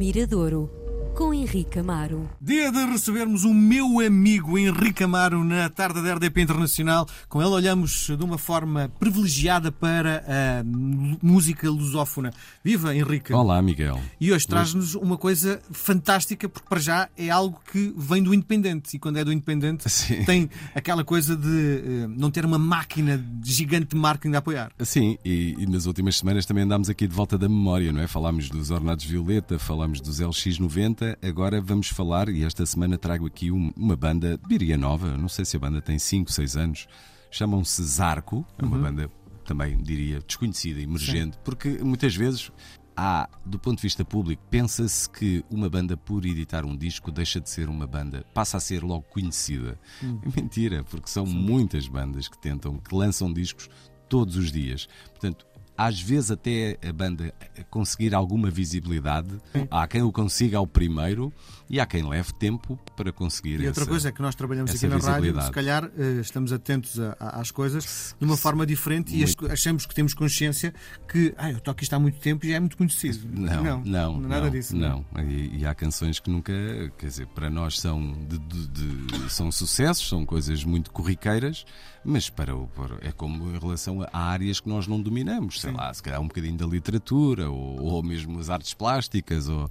Miradouro com Henrique Amaro. Dia de recebermos o meu amigo Henrique Amaro na tarde da RDP Internacional. Com ele olhamos de uma forma privilegiada para a música lusófona. Viva, Henrique! Olá, Miguel. E hoje traz-nos uma coisa fantástica, porque para já é algo que vem do Independente. E quando é do Independente, Sim. tem aquela coisa de eh, não ter uma máquina gigante de marketing a apoiar. Sim, e, e nas últimas semanas também andámos aqui de volta da memória, não é? Falámos dos Ornados Violeta, falámos dos LX90, agora vamos falar, e esta semana trago aqui um- uma banda, diria nova, não sei se a banda tem 5, 6 anos, chamam-se Zarco, é uma banda também, diria, desconhecida, emergente, porque muitas vezes há, do ponto de vista público, pensa-se que uma banda, por editar um disco, deixa de ser uma banda, passa a ser logo conhecida. É mentira, porque são muitas bandas que tentam, que lançam discos todos os dias. Portanto, às vezes até a banda conseguir alguma visibilidade, há quem o consiga ao primeiro e há quem leve tempo para conseguir E outra essa- coisa é que nós trabalhamos aqui na rádio, se calhar eh, estamos atentos a- a- às coisas de uma forma diferente e as- achamos que temos consciência que ah, eu toco isto há muito tempo e já é muito conhecido. Não, não, nada não, disso. Não, E, e há canções que nunca, quer dizer, para nós são de, de- de- são sucessos, são coisas muito corriqueiras, mas para, o- para- é como em relação a áreas que nós não dominamos, sei lá, se calhar um bocadinho da literatura ou, ou mesmo as artes plásticas ou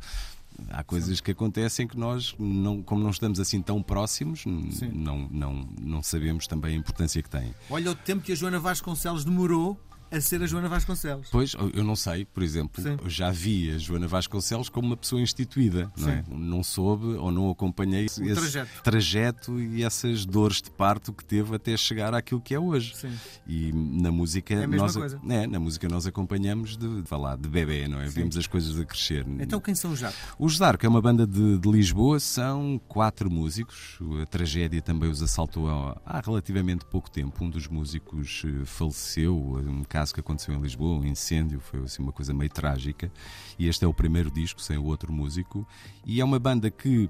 Há coisas que acontecem que nós, não, como não estamos assim tão próximos, Sim. não, não, não sabemos também a importância que têm. Olha o tempo que a Joana Vasconcelos demorou a ser a Joana Vasconcelos. Pois, eu não sei, por exemplo, Sim. eu já vi a Joana Vasconcelos como uma pessoa instituída, não é? Não soube ou não acompanhei esse trajeto. trajeto e essas dores de parto que teve até chegar àquilo que é hoje. Sim. E na música É nós coisa. É, na música nós acompanhamos de, falar de bebê, não é? Vimos as coisas a crescer. Então quem são os Jaco? Os Zarco é uma banda de, de Lisboa, são quatro músicos. A tragédia também os assaltou há, relativamente pouco tempo. Um dos músicos eh, faleceu, um caso que aconteceu em Lisboa, um incêndio, foi assim uma coisa meio trágica. E este é o primeiro disco sem o outro músico. E é uma banda que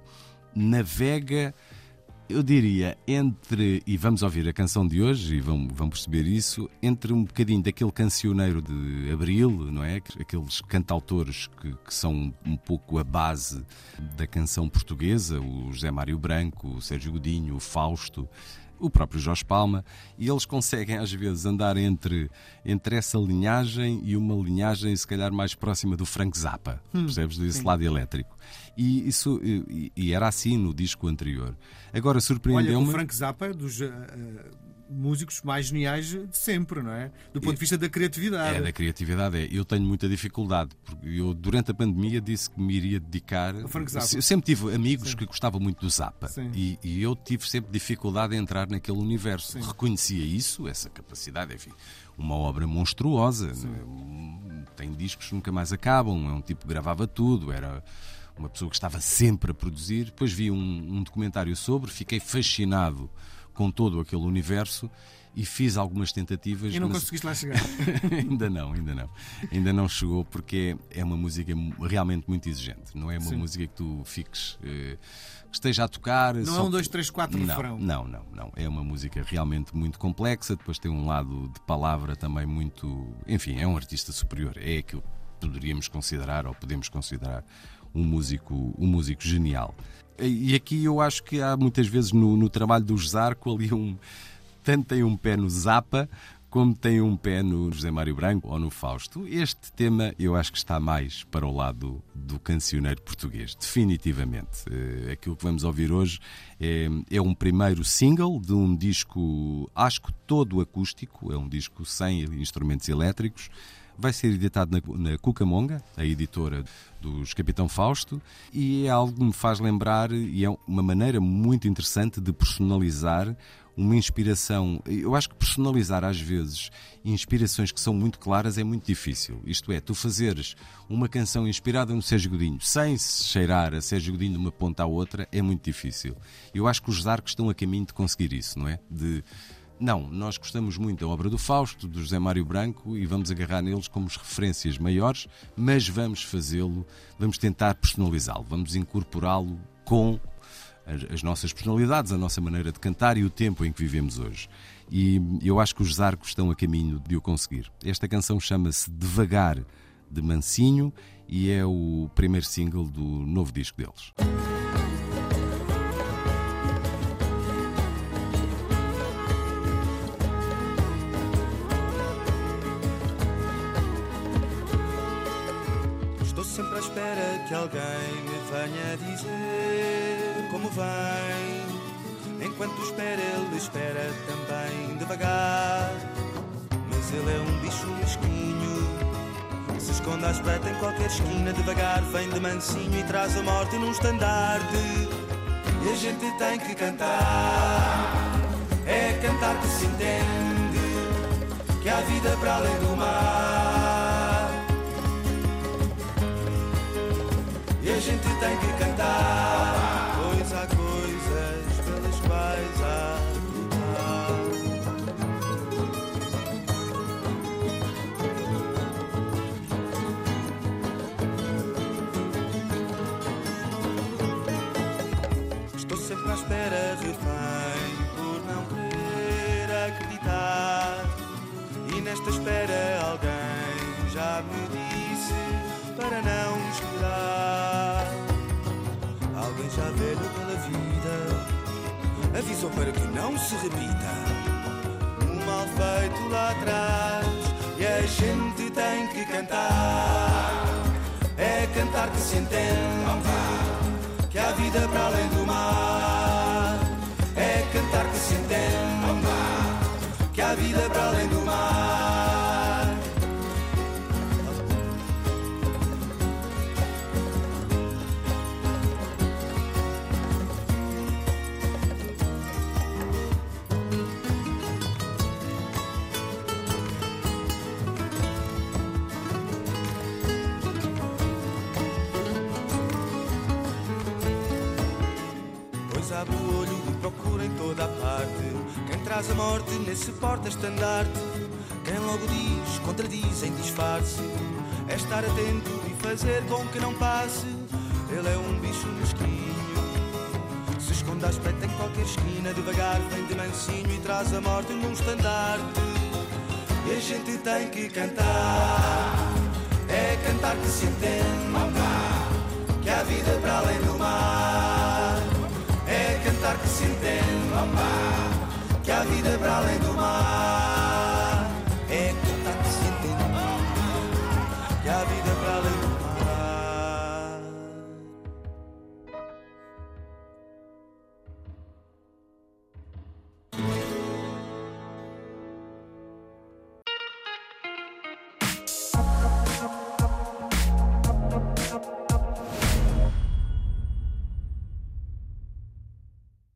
navega. Eu diria entre, e vamos ouvir a canção de hoje e vão, vão perceber isso, entre um bocadinho daquele cancioneiro de Abril, não é? Aqueles cantautores que, que são um pouco a base da canção portuguesa, o José Mário Branco, o Sérgio Godinho, o Fausto, o próprio Jorge Palma, e eles conseguem às vezes andar entre, entre essa linhagem e uma linhagem se calhar mais próxima do Frank Zappa, percebes? Desse lado elétrico. E, isso, e, e era assim no disco anterior. Agora Olha, o surpreendeu-me. Frank Zappa é dos eh, músicos mais geniais de sempre, não é? Do ponto de vista da criatividade. É, da criatividade é. Eu tenho muita dificuldade, porque eu durante a pandemia disse que me iria dedicar. Eu sempre tive amigos que gostavam muito do Zappa Sim. e, e eu tive sempre dificuldade em entrar naquele universo. Reconhecia isso, essa capacidade, enfim, uma obra monstruosa. Um, Tem discos que nunca mais acabam, é um tipo que gravava tudo, era uma pessoa que estava sempre a produzir. Depois vi um, um documentário sobre, fiquei fascinado com todo aquele universo e fiz algumas tentativas. E não mas- conseguiste lá chegar. ainda não, ainda não. Ainda não chegou porque é uma música realmente muito exigente. Não é uma Sim. música que tu fiques. eh, que esteja a tocar. Não é um, dois, três, quatro não, refrão. Não, não, não. É uma música realmente muito complexa. Depois tem um lado de palavra também muito. Enfim, é um artista superior. É aquilo que poderíamos considerar ou podemos considerar um músico, um músico genial. E aqui eu acho que há muitas vezes no, no trabalho do Zarco ali um. Tanto tem um pé no Zappa como tem um pé no José Mário Branco ou no Fausto. Este tema eu acho que está mais para o lado do cancioneiro português, definitivamente. Eh, Aquilo que vamos ouvir hoje é, é um primeiro single de um disco, acho que todo acústico, é um disco sem instrumentos elétricos. Vai ser editado na, na Cucamonga, a editora dos Capitão Fausto, e é algo que me faz lembrar, e é uma maneira muito interessante de personalizar uma inspiração. Eu acho que personalizar às vezes inspirações que são muito claras é muito difícil. Isto é, tu fazeres uma canção inspirada no Sérgio Godinho sem se cheirar a Sérgio Godinho de uma ponta à outra é muito difícil. Eu acho que os arcos estão a caminho de conseguir isso, não é? De não, nós gostamos muito da obra do Fausto, do José Mário Branco e vamos agarrar neles como as referências maiores, mas vamos fazê-lo, vamos tentar personalizá-lo, vamos incorporá-lo com as, as nossas personalidades, a nossa maneira de cantar e o tempo em que vivemos hoje. E eu acho que os arcos estão a caminho de o conseguir. Esta canção chama-se Devagar de Mansinho e é o primeiro single do novo disco deles. Sempre à espera que alguém me venha dizer como vem. Enquanto espera, ele espera também devagar. Mas ele é um bicho mesquinho. Se esconde à espreita em qualquer esquina, devagar vem de mansinho e traz a morte num estandarte. E a gente tem que cantar. É cantar que se entende que há vida para além do mar. Tem que cantar, pois há coisas pelas quais há lutar. Estou sempre à espera, refém, por não querer acreditar. E nesta espera alguém já me disse para não esperar. Já velho pela vida avisou para que não se repita. Um mal feito lá atrás e a gente tem que cantar. É cantar que se entende que há vida para além do Pois abre o olho e procura em toda a parte. Quem traz a morte nesse porta-estandarte? Quem logo diz, contradiz em disfarce? É estar atento e fazer com que não passe. Ele é um bicho mesquinho. Se esconde à espreita em qualquer esquina Devagar vem de mansinho e traz a morte num estandarte. E a gente tem que cantar. É cantar que se entende Que há vida para além do mar acreditar que se entende, que a vida é para além do mar.